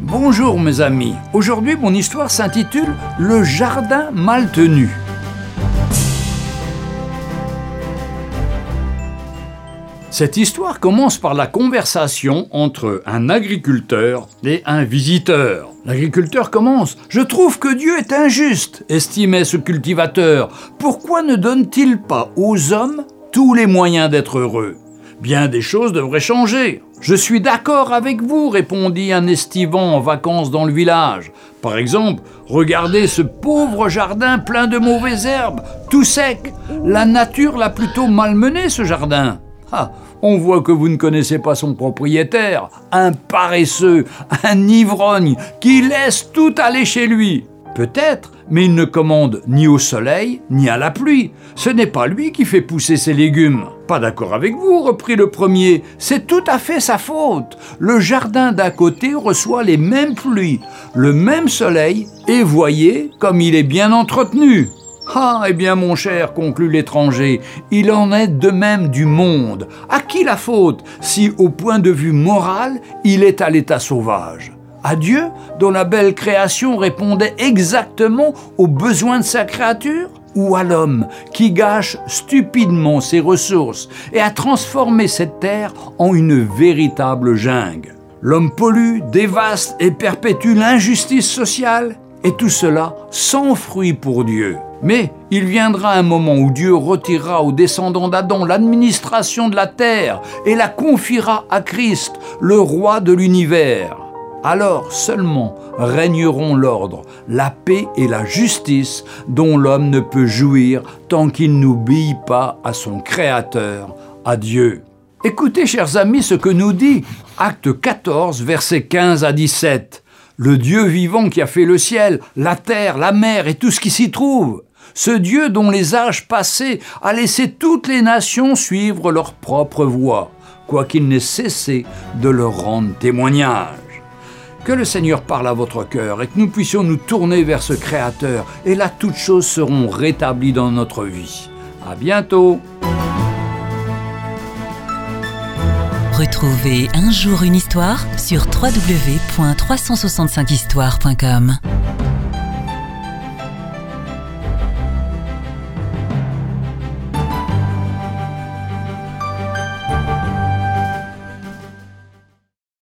Bonjour mes amis, aujourd'hui mon histoire s'intitule Le jardin mal tenu. Cette histoire commence par la conversation entre un agriculteur et un visiteur. L'agriculteur commence Je trouve que Dieu est injuste, estimait ce cultivateur. Pourquoi ne donne-t-il pas aux hommes tous les moyens d'être heureux? Bien des choses devraient changer. Je suis d'accord avec vous, répondit un estivant en vacances dans le village. Par exemple, regardez ce pauvre jardin plein de mauvaises herbes, tout sec. La nature l'a plutôt malmené, ce jardin. Ah, on voit que vous ne connaissez pas son propriétaire, un paresseux, un ivrogne qui laisse tout aller chez lui. Peut-être, mais il ne commande ni au soleil, ni à la pluie. Ce n'est pas lui qui fait pousser ses légumes. Pas d'accord avec vous, reprit le premier. C'est tout à fait sa faute. Le jardin d'à côté reçoit les mêmes pluies, le même soleil, et voyez comme il est bien entretenu. Ah, eh bien, mon cher, conclut l'étranger, il en est de même du monde. À qui la faute si, au point de vue moral, il est à l'état sauvage? À Dieu, dont la belle création répondait exactement aux besoins de sa créature ou à l'homme qui gâche stupidement ses ressources et a transformé cette terre en une véritable jungle. L'homme pollue, dévaste et perpétue l'injustice sociale, et tout cela sans fruit pour Dieu. Mais il viendra un moment où Dieu retirera aux descendants d'Adam l'administration de la terre et la confiera à Christ, le roi de l'univers alors seulement régneront l'ordre, la paix et la justice dont l'homme ne peut jouir tant qu'il n'obéit pas à son Créateur, à Dieu. Écoutez, chers amis, ce que nous dit Acte 14, versets 15 à 17. Le Dieu vivant qui a fait le ciel, la terre, la mer et tout ce qui s'y trouve. Ce Dieu dont les âges passés a laissé toutes les nations suivre leur propre voie, quoiqu'il n'ait cessé de leur rendre témoignage. Que le Seigneur parle à votre cœur et que nous puissions nous tourner vers ce Créateur. Et là, toutes choses seront rétablies dans notre vie. À bientôt. Retrouvez un jour une histoire sur www.365histoire.com.